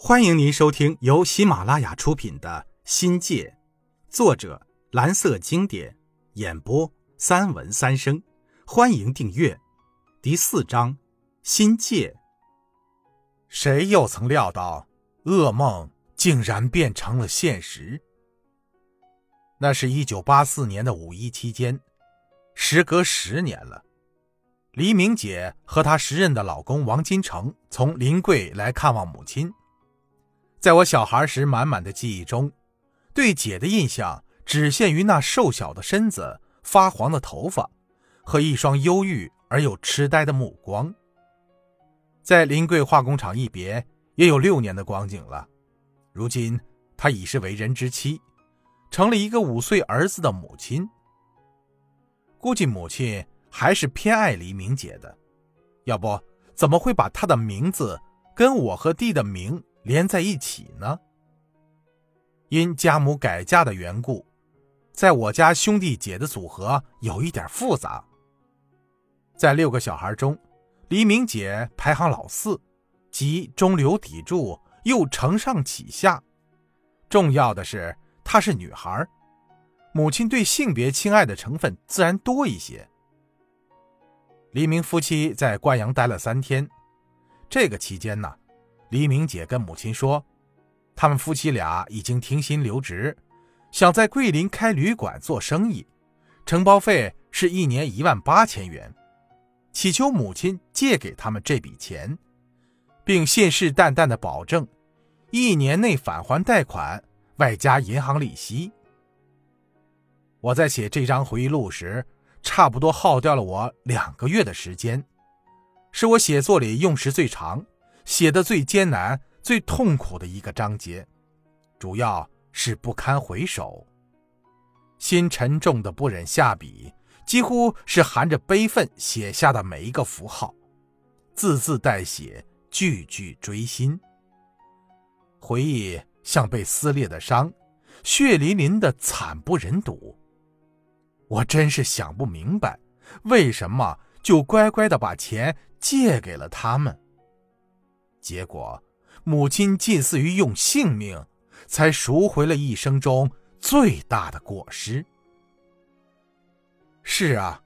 欢迎您收听由喜马拉雅出品的《新界》，作者蓝色经典，演播三文三生。欢迎订阅。第四章，心界。谁又曾料到，噩梦竟然变成了现实？那是一九八四年的五一期间，时隔十年了。黎明姐和她时任的老公王金成从临桂来看望母亲。在我小孩时满满的记忆中，对姐的印象只限于那瘦小的身子、发黄的头发和一双忧郁而又痴呆的目光。在临桂化工厂一别也有六年的光景了，如今她已是为人之妻，成了一个五岁儿子的母亲。估计母亲还是偏爱黎明姐的，要不怎么会把她的名字跟我和弟的名？连在一起呢。因家母改嫁的缘故，在我家兄弟姐的组合有一点复杂。在六个小孩中，黎明姐排行老四，即中流砥柱，又承上启下。重要的是，她是女孩，母亲对性别亲爱的成分自然多一些。黎明夫妻在关阳待了三天，这个期间呢。黎明姐跟母亲说，他们夫妻俩已经停薪留职，想在桂林开旅馆做生意，承包费是一年一万八千元，祈求母亲借给他们这笔钱，并信誓旦旦的保证，一年内返还贷款，外加银行利息。我在写这张回忆录时，差不多耗掉了我两个月的时间，是我写作里用时最长。写的最艰难、最痛苦的一个章节，主要是不堪回首，心沉重的不忍下笔，几乎是含着悲愤写下的每一个符号，字字带血，句句锥心。回忆像被撕裂的伤，血淋淋的，惨不忍睹。我真是想不明白，为什么就乖乖的把钱借给了他们。结果，母亲近似于用性命，才赎回了一生中最大的过失。是啊，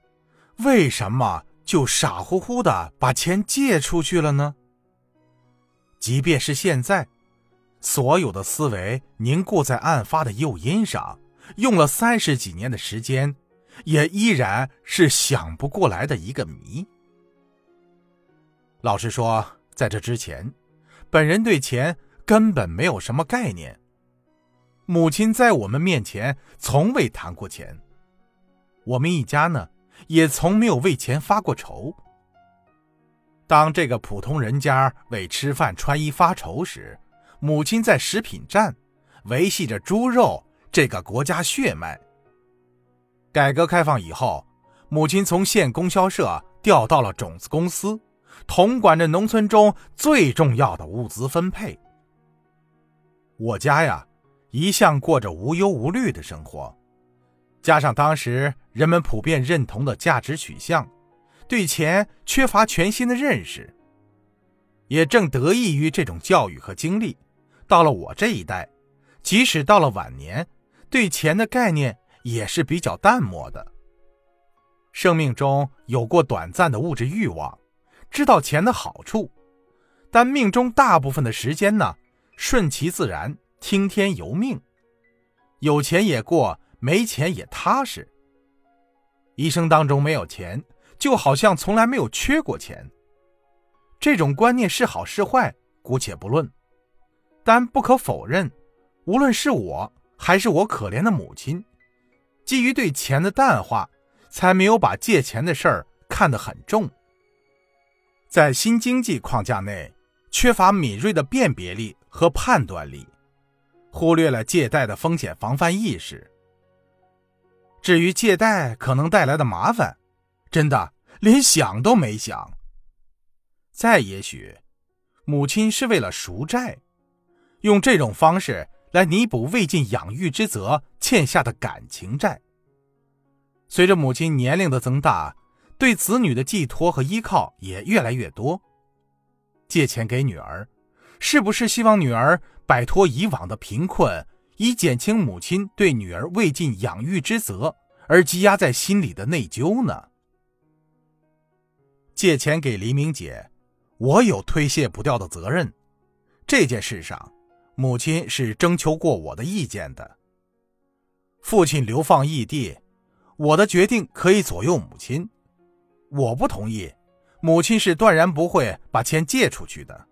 为什么就傻乎乎的把钱借出去了呢？即便是现在，所有的思维凝固在案发的诱因上，用了三十几年的时间，也依然是想不过来的一个谜。老实说。在这之前，本人对钱根本没有什么概念。母亲在我们面前从未谈过钱，我们一家呢也从没有为钱发过愁。当这个普通人家为吃饭穿衣发愁时，母亲在食品站维系着猪肉这个国家血脉。改革开放以后，母亲从县供销社调到了种子公司。统管着农村中最重要的物资分配。我家呀，一向过着无忧无虑的生活，加上当时人们普遍认同的价值取向，对钱缺乏全新的认识。也正得益于这种教育和经历，到了我这一代，即使到了晚年，对钱的概念也是比较淡漠的。生命中有过短暂的物质欲望。知道钱的好处，但命中大部分的时间呢，顺其自然，听天由命，有钱也过，没钱也踏实。一生当中没有钱，就好像从来没有缺过钱。这种观念是好是坏，姑且不论，但不可否认，无论是我还是我可怜的母亲，基于对钱的淡化，才没有把借钱的事儿看得很重。在新经济框架内，缺乏敏锐的辨别力和判断力，忽略了借贷的风险防范意识。至于借贷可能带来的麻烦，真的连想都没想。再也许，母亲是为了赎债，用这种方式来弥补未尽养育之责欠下的感情债。随着母亲年龄的增大。对子女的寄托和依靠也越来越多，借钱给女儿，是不是希望女儿摆脱以往的贫困，以减轻母亲对女儿未尽养育之责而积压在心里的内疚呢？借钱给黎明姐，我有推卸不掉的责任。这件事上，母亲是征求过我的意见的。父亲流放异地，我的决定可以左右母亲。我不同意，母亲是断然不会把钱借出去的。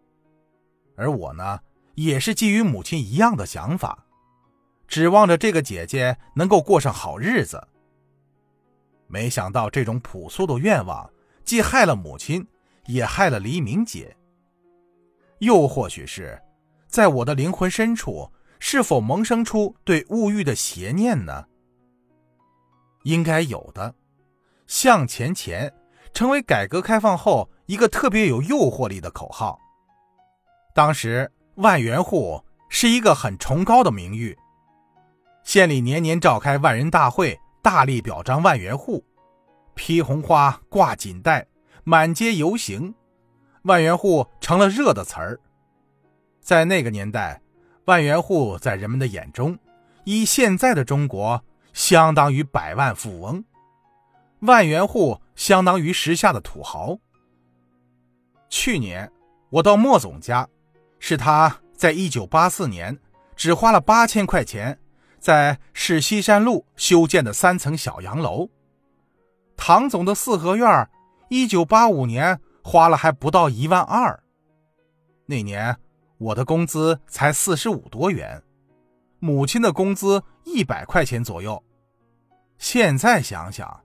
而我呢，也是基于母亲一样的想法，指望着这个姐姐能够过上好日子。没想到这种朴素的愿望，既害了母亲，也害了黎明姐。又或许是，在我的灵魂深处，是否萌生出对物欲的邪念呢？应该有的。向前钱成为改革开放后一个特别有诱惑力的口号。当时万元户是一个很崇高的名誉，县里年年召开万人大会，大力表彰万元户，披红花挂锦带，满街游行，万元户成了热的词儿。在那个年代，万元户在人们的眼中，以现在的中国相当于百万富翁，万元户相当于时下的土豪。去年我到莫总家。是他在一九八四年只花了八千块钱，在市西山路修建的三层小洋楼。唐总的四合院，一九八五年花了还不到一万二。那年我的工资才四十五多元，母亲的工资一百块钱左右。现在想想，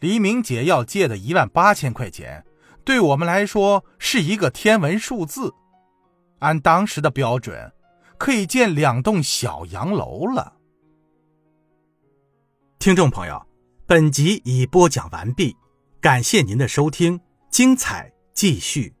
黎明姐要借的一万八千块钱，对我们来说是一个天文数字。按当时的标准，可以建两栋小洋楼了。听众朋友，本集已播讲完毕，感谢您的收听，精彩继续。